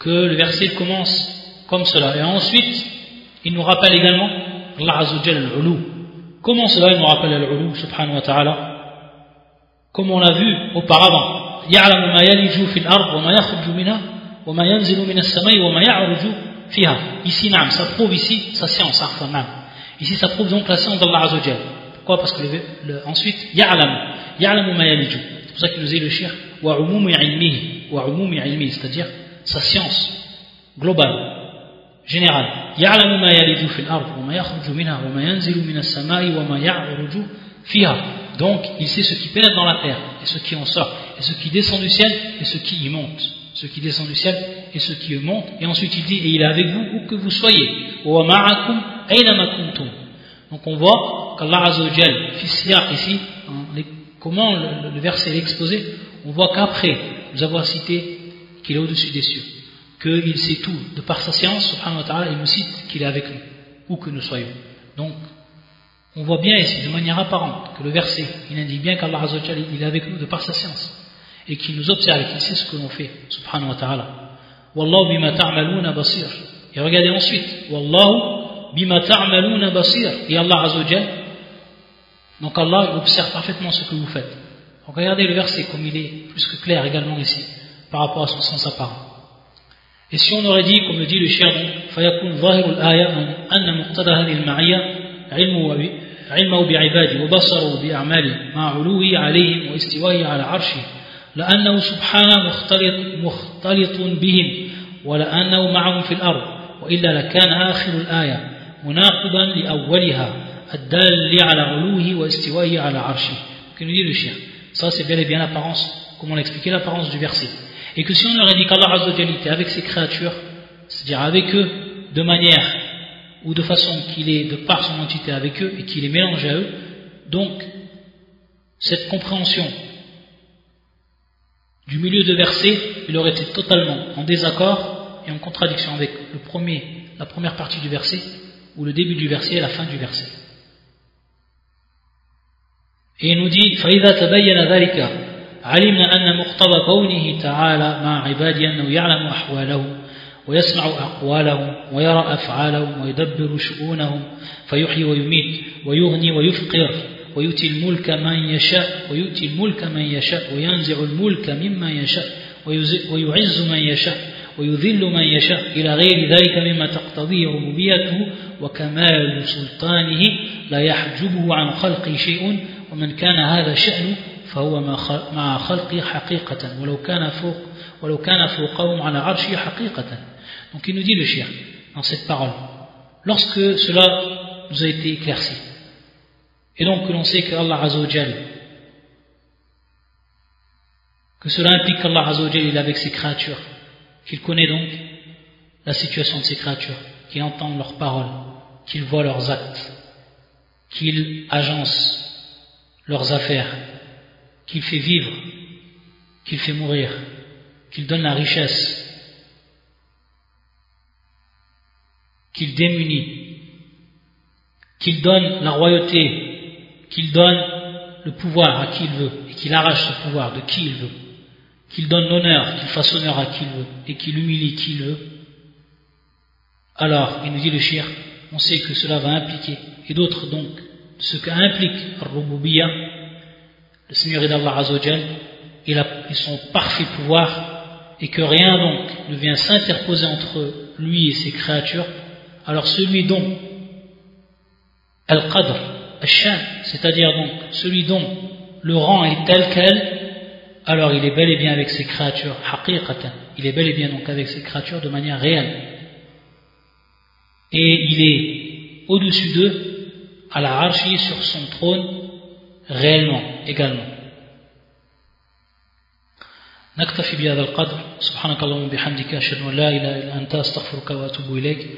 que le verset commence comme cela et ensuite il nous rappelle également Allah Azzawajal al-ulu Comment cela il nous rappelle al-ulu subhanahu wa ta'ala comme on l'a vu auparavant. يعلم ما يلج في الأرض وما يخرج منها وما ينزل من السماء وما يعرج fiha. Ici, nam, ça prouve ici sa science, nam. Ici, ça prouve donc la science d'Allah Azzawajal. Pourquoi? Parce que le, le, ensuite, ya'lam, ya'lamu ma. C'est pour ça qu'il nous dit le shir, wa umumi ilmihi, wa umumi ilmihi, c'est-à-dire sa science globale, générale. Ya'lamu ma yaliju fil ard, wa ma yakhruju minha, wa ma yanzilu minas samai, wa ma ya'ruju fiha. Donc, il sait ce qui pénètre dans la terre, et ce qui en sort, et ce qui descend du ciel, et ce qui y monte. Ce qui descend du ciel et ce qui y monte. Et ensuite, il dit, et il est avec vous où que vous soyez. Donc, on voit qu'Allah Azzawajal, ici, comment le, verset est exposé, on voit qu'après nous avoir cité qu'il est au-dessus des cieux, qu'il sait tout, de par sa science, il nous cite qu'il est avec nous, où que nous soyons. Donc, on voit bien ici, de manière apparente, que le verset, il indique bien qu'Allah il est avec nous de par sa science, et qu'il nous observe, et qu'il sait ce que l'on fait, subhanahu wa ta'ala. Wallahu bima ta'maluna basir. Et regardez ensuite, Wallahu bima ta'maluna basir. Et Allah azawajal, donc Allah observe parfaitement ce que vous faites. Donc regardez le verset comme il est plus que clair également ici, par rapport à son sens apparent. Et si on aurait dit, comme le dit le shir, فيكون ظاهر الآية أن مقتضى هذه المعية علمه علمه بعباده وبصره بأعماله مع علوه عليهم واستوائه على عرشه لأنه سبحانه مختلط, مختلط بهم ولأنه معهم في الأرض وإلا لكان آخر الآية مناقضا لأولها الدال على علوه واستوائه على عرشه que nous dit le chien ça c'est bel et bien l'apparence comme on l'a expliqué l'apparence du verset et que si on aurait dit qu'Allah Azza était avec ses créatures c'est-à-dire avec eux de manière ou de façon qu'il est de par son entité avec eux et qu'il est mélangé à eux, donc cette compréhension du milieu de verset, il aurait été totalement en désaccord et en contradiction avec le premier, la première partie du verset, ou le début du verset et la fin du verset. Et il nous dit فإذا تبين ذلك علمنا أن مقتضى كونه تعالى مع عبادي أنه يعلم أحوالهم ويسمع أقوالهم ويرى أفعالهم ويدبر شؤونهم فيحيي ويميت ويغني ويفقر ويؤتي الملك من يشاء ويؤتي الملك من يشاء وينزع الملك ممن يشاء ويعز من يشاء ويذل من يشاء إلى غير ذلك مما تقتضيه ربوبيته وكمال سلطانه لا يحجبه عن خلقه شيء ومن كان هذا شأنه فهو مع خلقه حقيقة ولو كان فوق ولو كان فوقهم على عرشه حقيقة Donc il nous dit le chien dans cette parole. Lorsque cela nous a été éclairci, et donc que l'on sait que Allah Azzawajal, que cela implique qu'Allah Azzawajal est avec ses créatures, qu'il connaît donc la situation de ses créatures, qu'il entend leurs paroles, qu'il voit leurs actes, qu'il agence leurs affaires, qu'il fait vivre, qu'il fait mourir, qu'il donne la richesse, qu'il démunit, qu'il donne la royauté, qu'il donne le pouvoir à qui il veut, et qu'il arrache ce pouvoir de qui il veut, qu'il donne l'honneur, qu'il fasse honneur à qui il veut, et qu'il humilie qui il veut, alors, il nous dit le shir, on sait que cela va impliquer, et d'autres donc, ce qu'implique Rububiya, le Seigneur d'Allah Azzawajal, il a son parfait pouvoir, et que rien donc ne vient s'interposer entre lui et ses créatures, alors celui dont Al-Qadr, c'est-à-dire donc celui dont le rang est tel quel, alors il est bel et bien avec ses créatures, haqiqatan, il est bel et bien donc avec ses créatures de manière réelle. Et il est au-dessus d'eux, à la archi, sur son trône, réellement, également. نكتفي بهذا القدر سبحانك اللهم وبحمدك أشهد أن لا إله إلا أنت أستغفرك وأتوب إليك